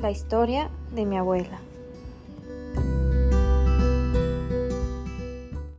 La historia de mi abuela.